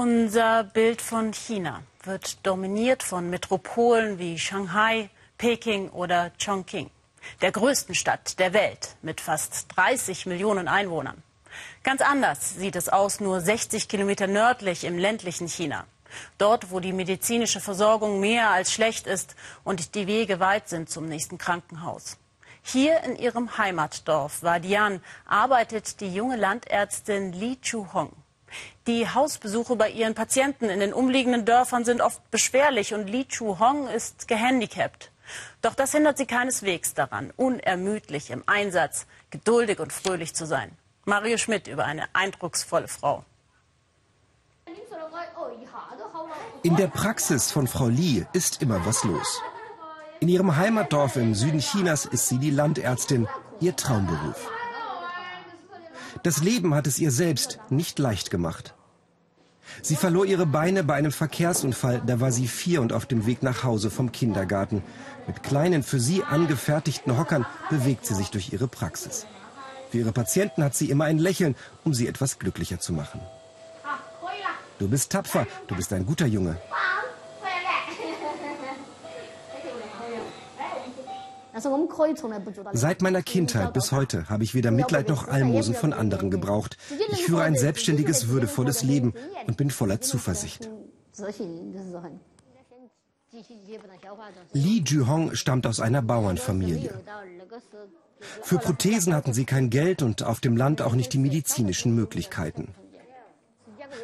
Unser Bild von China wird dominiert von Metropolen wie Shanghai, Peking oder Chongqing, der größten Stadt der Welt mit fast 30 Millionen Einwohnern. Ganz anders sieht es aus, nur 60 Kilometer nördlich im ländlichen China. Dort, wo die medizinische Versorgung mehr als schlecht ist und die Wege weit sind zum nächsten Krankenhaus. Hier in ihrem Heimatdorf Wadian arbeitet die junge Landärztin Li Chu-hong. Die Hausbesuche bei ihren Patienten in den umliegenden Dörfern sind oft beschwerlich und Li Chu-hong ist gehandicapt. Doch das hindert sie keineswegs daran, unermüdlich im Einsatz, geduldig und fröhlich zu sein. Mario Schmidt über eine eindrucksvolle Frau. In der Praxis von Frau Li ist immer was los. In ihrem Heimatdorf im Süden Chinas ist sie die Landärztin, ihr Traumberuf. Das Leben hat es ihr selbst nicht leicht gemacht. Sie verlor ihre Beine bei einem Verkehrsunfall, da war sie vier und auf dem Weg nach Hause vom Kindergarten. Mit kleinen, für sie angefertigten Hockern bewegt sie sich durch ihre Praxis. Für ihre Patienten hat sie immer ein Lächeln, um sie etwas glücklicher zu machen. Du bist tapfer, du bist ein guter Junge. Seit meiner Kindheit bis heute habe ich weder Mitleid noch Almosen von anderen gebraucht. Ich führe ein selbstständiges, würdevolles Leben und bin voller Zuversicht. Li Juhong stammt aus einer Bauernfamilie. Für Prothesen hatten sie kein Geld und auf dem Land auch nicht die medizinischen Möglichkeiten.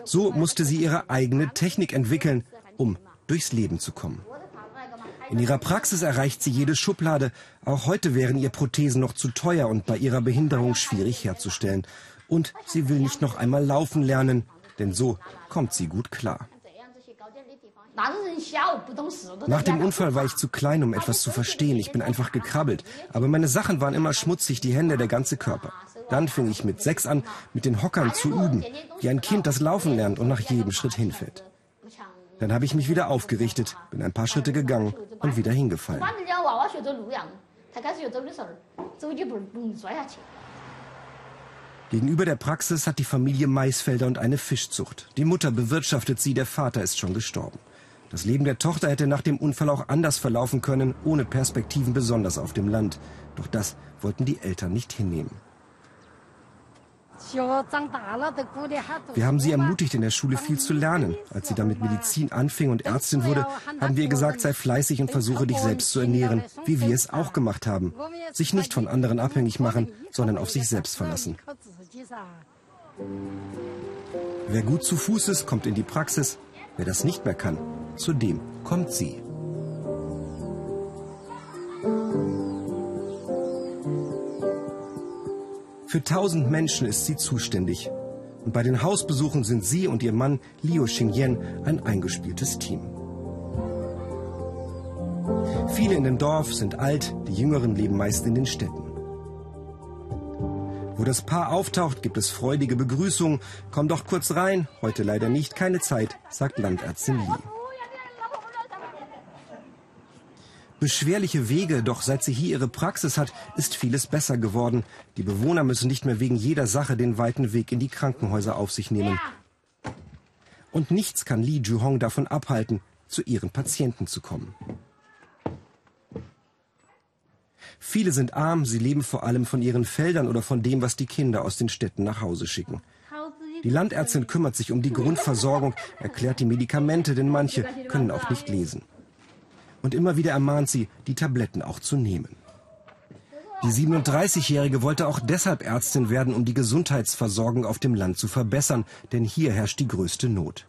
So musste sie ihre eigene Technik entwickeln, um durchs Leben zu kommen. In ihrer Praxis erreicht sie jede Schublade. Auch heute wären ihr Prothesen noch zu teuer und bei ihrer Behinderung schwierig herzustellen. Und sie will nicht noch einmal laufen lernen, denn so kommt sie gut klar. Nach dem Unfall war ich zu klein, um etwas zu verstehen. Ich bin einfach gekrabbelt. Aber meine Sachen waren immer schmutzig, die Hände, der ganze Körper. Dann fing ich mit sechs an, mit den Hockern zu üben, wie ein Kind das Laufen lernt und nach jedem Schritt hinfällt. Dann habe ich mich wieder aufgerichtet, bin ein paar Schritte gegangen und wieder hingefallen. Gegenüber der Praxis hat die Familie Maisfelder und eine Fischzucht. Die Mutter bewirtschaftet sie, der Vater ist schon gestorben. Das Leben der Tochter hätte nach dem Unfall auch anders verlaufen können, ohne Perspektiven besonders auf dem Land. Doch das wollten die Eltern nicht hinnehmen. Wir haben sie ermutigt, in der Schule viel zu lernen. Als sie dann mit Medizin anfing und Ärztin wurde, haben wir ihr gesagt, sei fleißig und versuche dich selbst zu ernähren, wie wir es auch gemacht haben. Sich nicht von anderen abhängig machen, sondern auf sich selbst verlassen. Wer gut zu Fuß ist, kommt in die Praxis. Wer das nicht mehr kann, zu dem kommt sie. Für tausend Menschen ist sie zuständig. Und bei den Hausbesuchen sind sie und ihr Mann Liu Xingyan ein eingespieltes Team. Viele in dem Dorf sind alt, die Jüngeren leben meist in den Städten. Wo das Paar auftaucht, gibt es freudige Begrüßungen. Komm doch kurz rein, heute leider nicht, keine Zeit, sagt Landärztin Li. Beschwerliche Wege, doch seit sie hier ihre Praxis hat, ist vieles besser geworden. Die Bewohner müssen nicht mehr wegen jeder Sache den weiten Weg in die Krankenhäuser auf sich nehmen. Und nichts kann Li Juhong davon abhalten, zu ihren Patienten zu kommen. Viele sind arm, sie leben vor allem von ihren Feldern oder von dem, was die Kinder aus den Städten nach Hause schicken. Die Landärztin kümmert sich um die Grundversorgung, erklärt die Medikamente, denn manche können auch nicht lesen und immer wieder ermahnt sie, die Tabletten auch zu nehmen. Die 37-Jährige wollte auch deshalb Ärztin werden, um die Gesundheitsversorgung auf dem Land zu verbessern, denn hier herrscht die größte Not.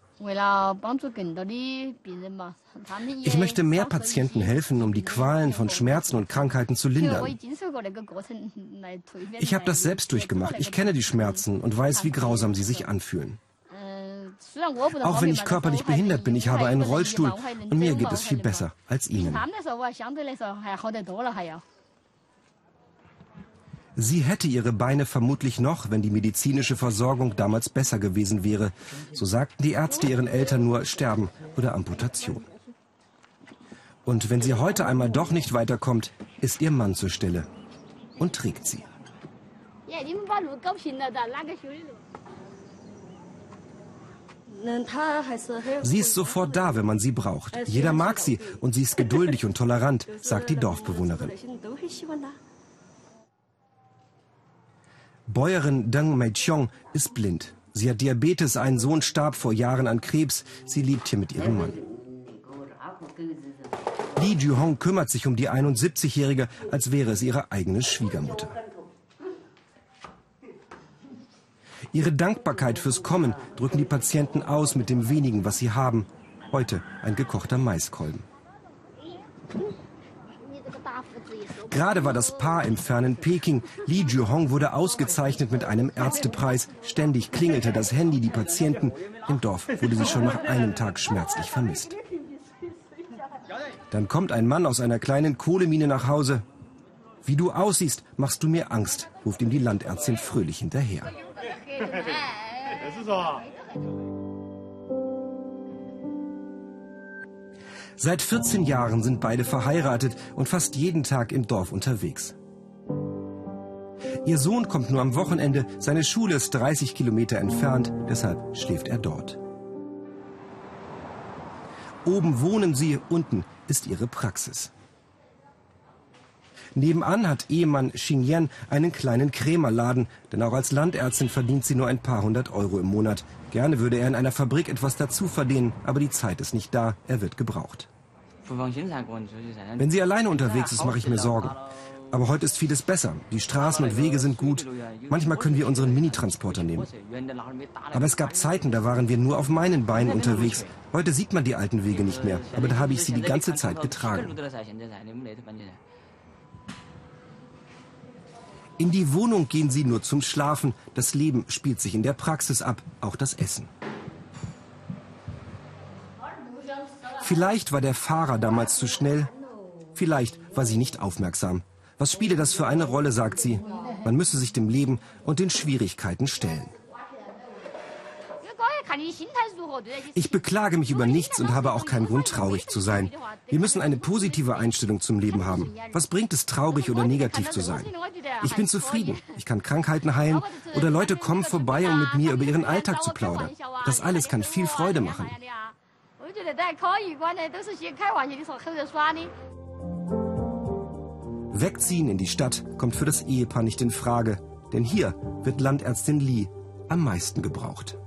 Ich möchte mehr Patienten helfen, um die Qualen von Schmerzen und Krankheiten zu lindern. Ich habe das selbst durchgemacht. Ich kenne die Schmerzen und weiß, wie grausam sie sich anfühlen. Auch wenn ich körperlich behindert bin, ich habe einen Rollstuhl und mir geht es viel besser als Ihnen. Sie hätte ihre Beine vermutlich noch, wenn die medizinische Versorgung damals besser gewesen wäre. So sagten die Ärzte ihren Eltern nur Sterben oder Amputation. Und wenn sie heute einmal doch nicht weiterkommt, ist ihr Mann zur Stelle und trägt sie. Sie ist sofort da, wenn man sie braucht. Jeder mag sie und sie ist geduldig und tolerant, sagt die Dorfbewohnerin. Bäuerin Deng Meichong ist blind. Sie hat Diabetes, ein Sohn starb vor Jahren an Krebs. Sie lebt hier mit ihrem Mann. Li Juhong kümmert sich um die 71-Jährige, als wäre es ihre eigene Schwiegermutter. Ihre Dankbarkeit fürs Kommen drücken die Patienten aus mit dem wenigen, was sie haben. Heute ein gekochter Maiskolben. Gerade war das Paar im fernen Peking. Li Juhong wurde ausgezeichnet mit einem Ärztepreis. Ständig klingelte das Handy, die Patienten. Im Dorf wurde sie schon nach einem Tag schmerzlich vermisst. Dann kommt ein Mann aus einer kleinen Kohlemine nach Hause. Wie du aussiehst, machst du mir Angst, ruft ihm die Landärztin fröhlich hinterher. Seit 14 Jahren sind beide verheiratet und fast jeden Tag im Dorf unterwegs. Ihr Sohn kommt nur am Wochenende, seine Schule ist 30 Kilometer entfernt, deshalb schläft er dort. Oben wohnen sie, unten ist ihre Praxis. Nebenan hat Ehemann Xingyan einen kleinen Krämerladen, denn auch als Landärztin verdient sie nur ein paar hundert Euro im Monat. Gerne würde er in einer Fabrik etwas dazu verdienen, aber die Zeit ist nicht da, er wird gebraucht. Wenn sie alleine unterwegs ist, mache ich mir Sorgen. Aber heute ist vieles besser. Die Straßen und Wege sind gut. Manchmal können wir unseren Minitransporter nehmen. Aber es gab Zeiten, da waren wir nur auf meinen Beinen unterwegs. Heute sieht man die alten Wege nicht mehr. Aber da habe ich sie die ganze Zeit getragen. In die Wohnung gehen sie nur zum Schlafen. Das Leben spielt sich in der Praxis ab, auch das Essen. Vielleicht war der Fahrer damals zu schnell. Vielleicht war sie nicht aufmerksam. Was spiele das für eine Rolle, sagt sie. Man müsse sich dem Leben und den Schwierigkeiten stellen. Ich beklage mich über nichts und habe auch keinen Grund, traurig zu sein. Wir müssen eine positive Einstellung zum Leben haben. Was bringt es, traurig oder negativ zu sein? Ich bin zufrieden. Ich kann Krankheiten heilen oder Leute kommen vorbei, um mit mir über ihren Alltag zu plaudern. Das alles kann viel Freude machen. Wegziehen in die Stadt kommt für das Ehepaar nicht in Frage, denn hier wird Landärztin Lee am meisten gebraucht.